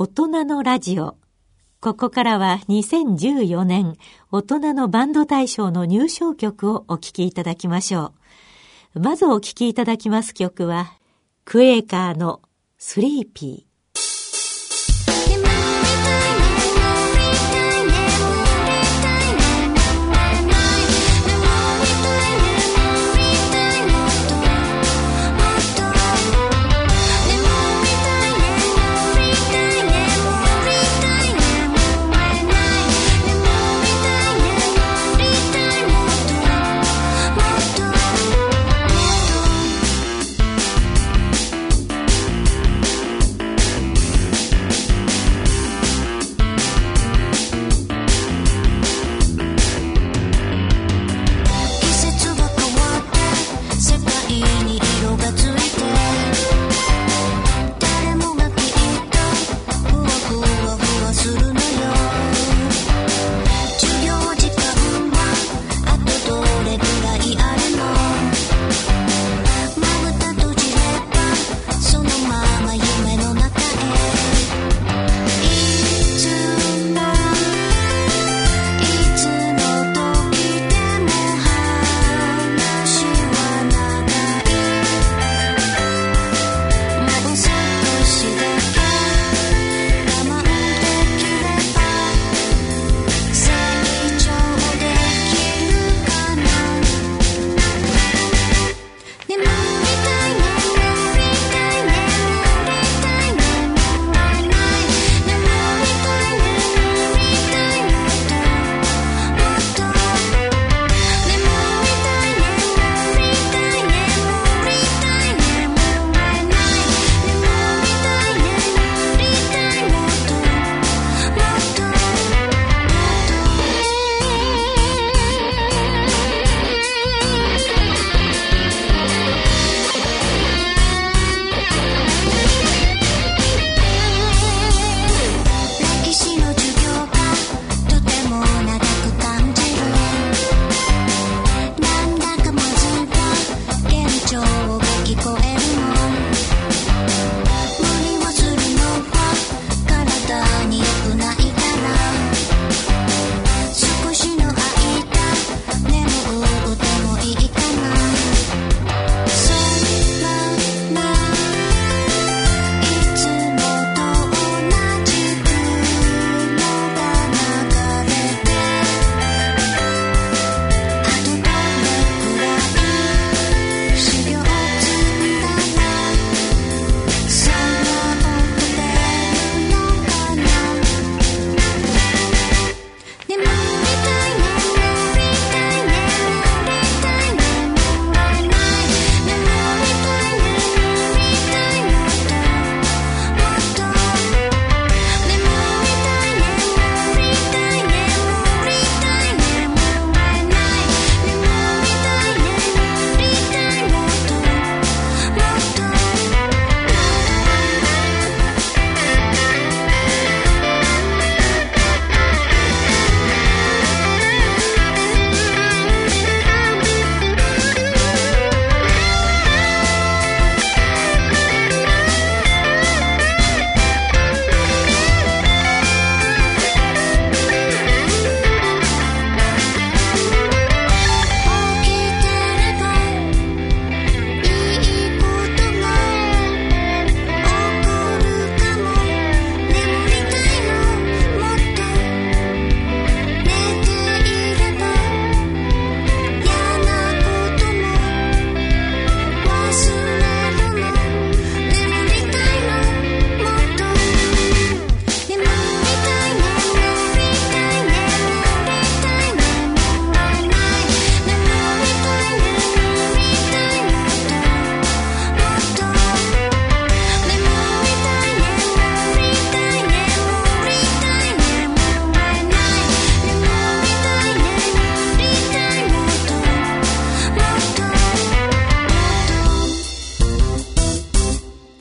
大人のラジオ。ここからは2014年大人のバンド大賞の入賞曲をお聴きいただきましょう。まずお聴きいただきます曲は、クエーカーのスリーピー。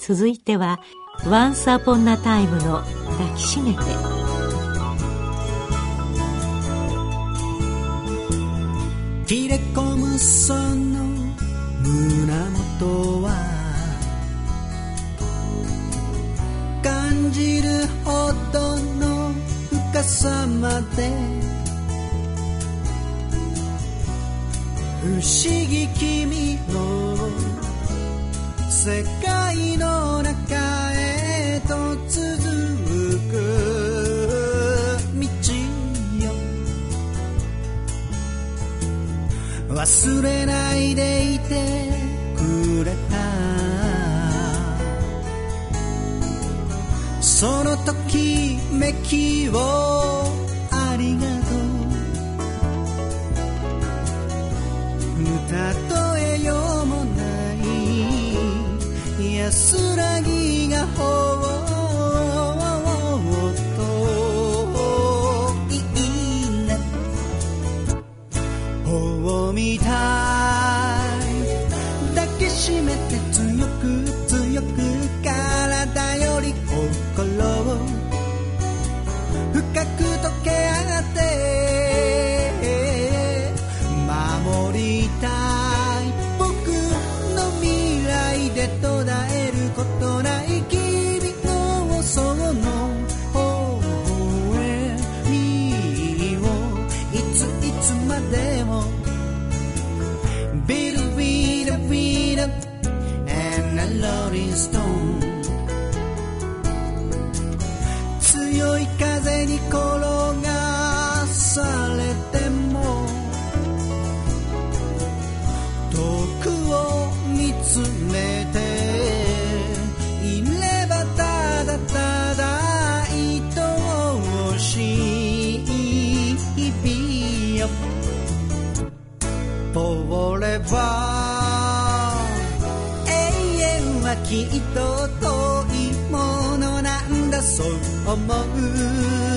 続いては「Once Upon a Time」の「抱きしめて」「切れ込むその胸元は」「感じるほどの深さまで」不思議君の世界の中へと続く。道よ忘れないでいてくれた。そのときめきを。つまでもビルビルビル and a rolling stone 強い風に転がされてきっと遠いものなんだそう思う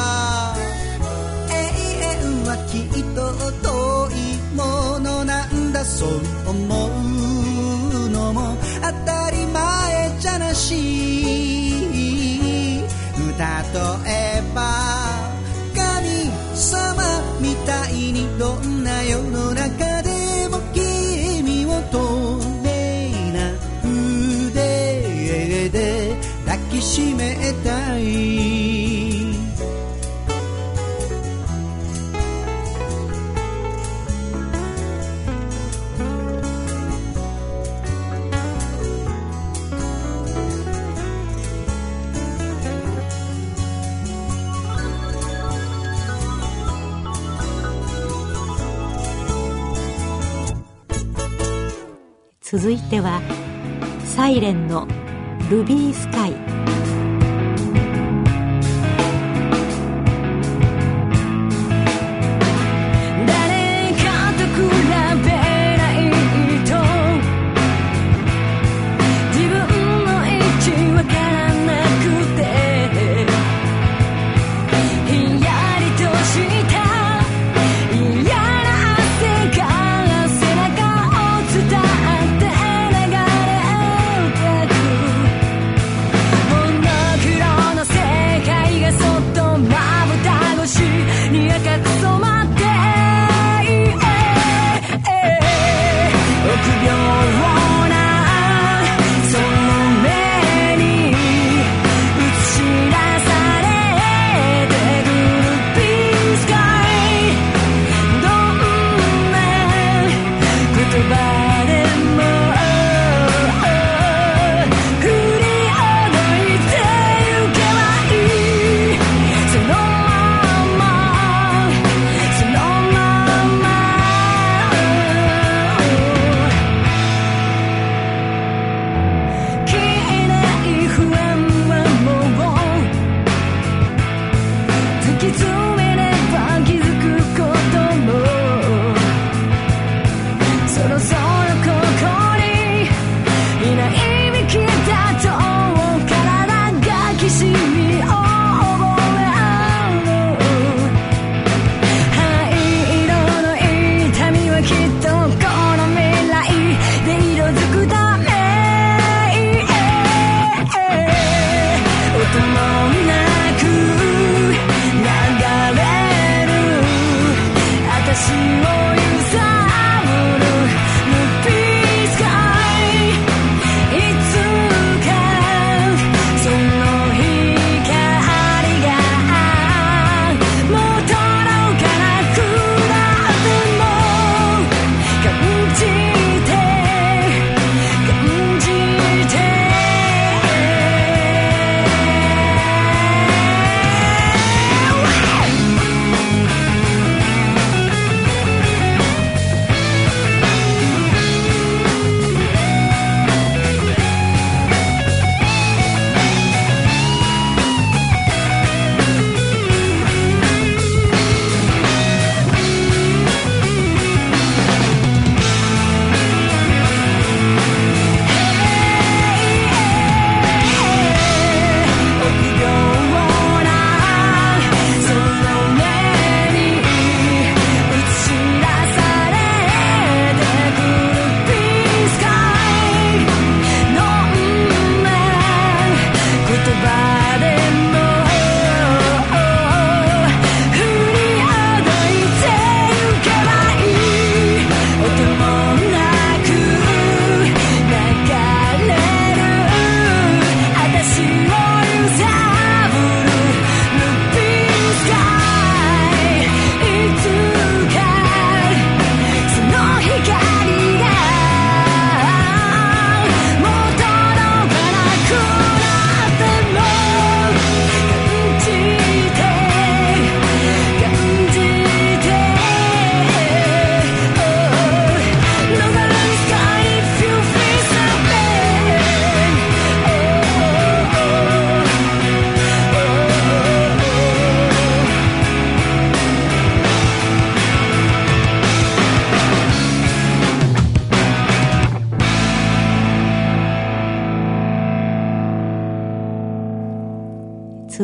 そう思うのも当たり前じゃなし。歌とえば続いては「サイレンのルビースカイ」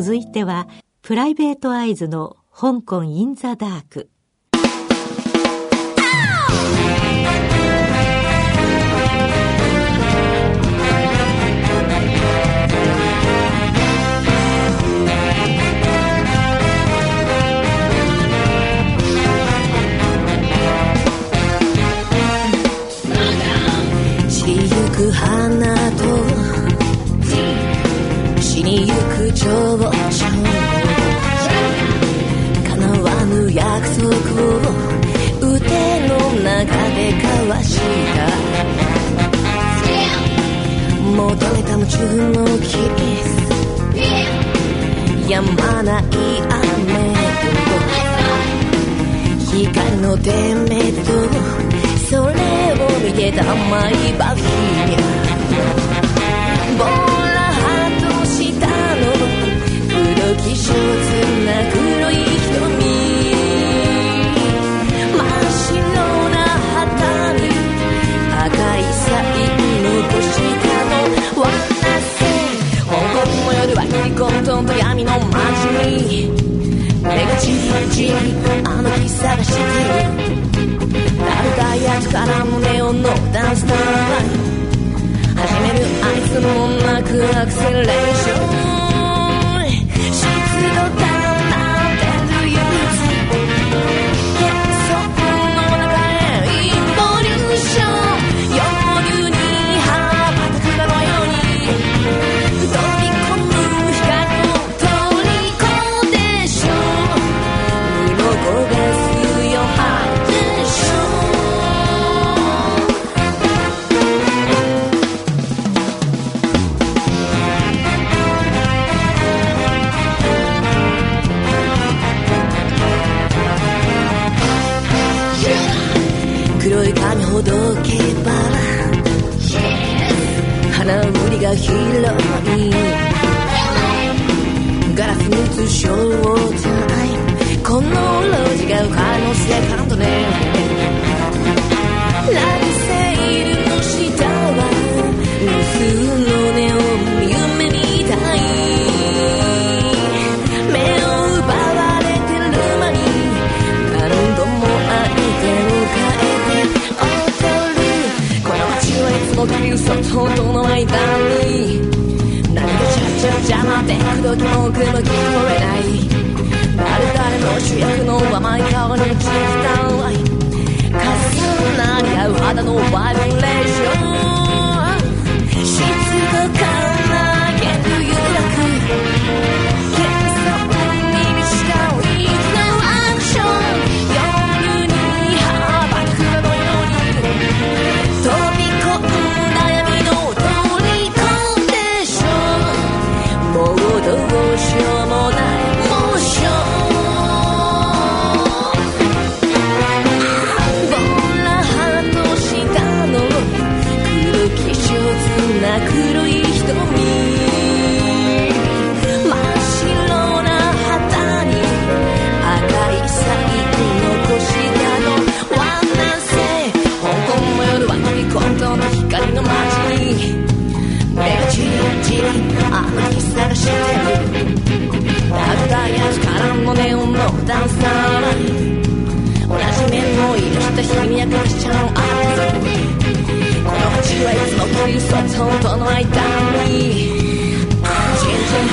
続いては、プライベートアイズの香港インザダーク。花とに行く情報叶わぬ約束を腕の中で交わした戻れた夢中のキスやまない雨と光の点滅とそれを見てた甘いバフィー花売りが広い。ガラスに映しようこの路地が可能性からとね。ラブセイル。さとの間に niejakością akcji Prowadziła je znowu i socą to najdami Ciężej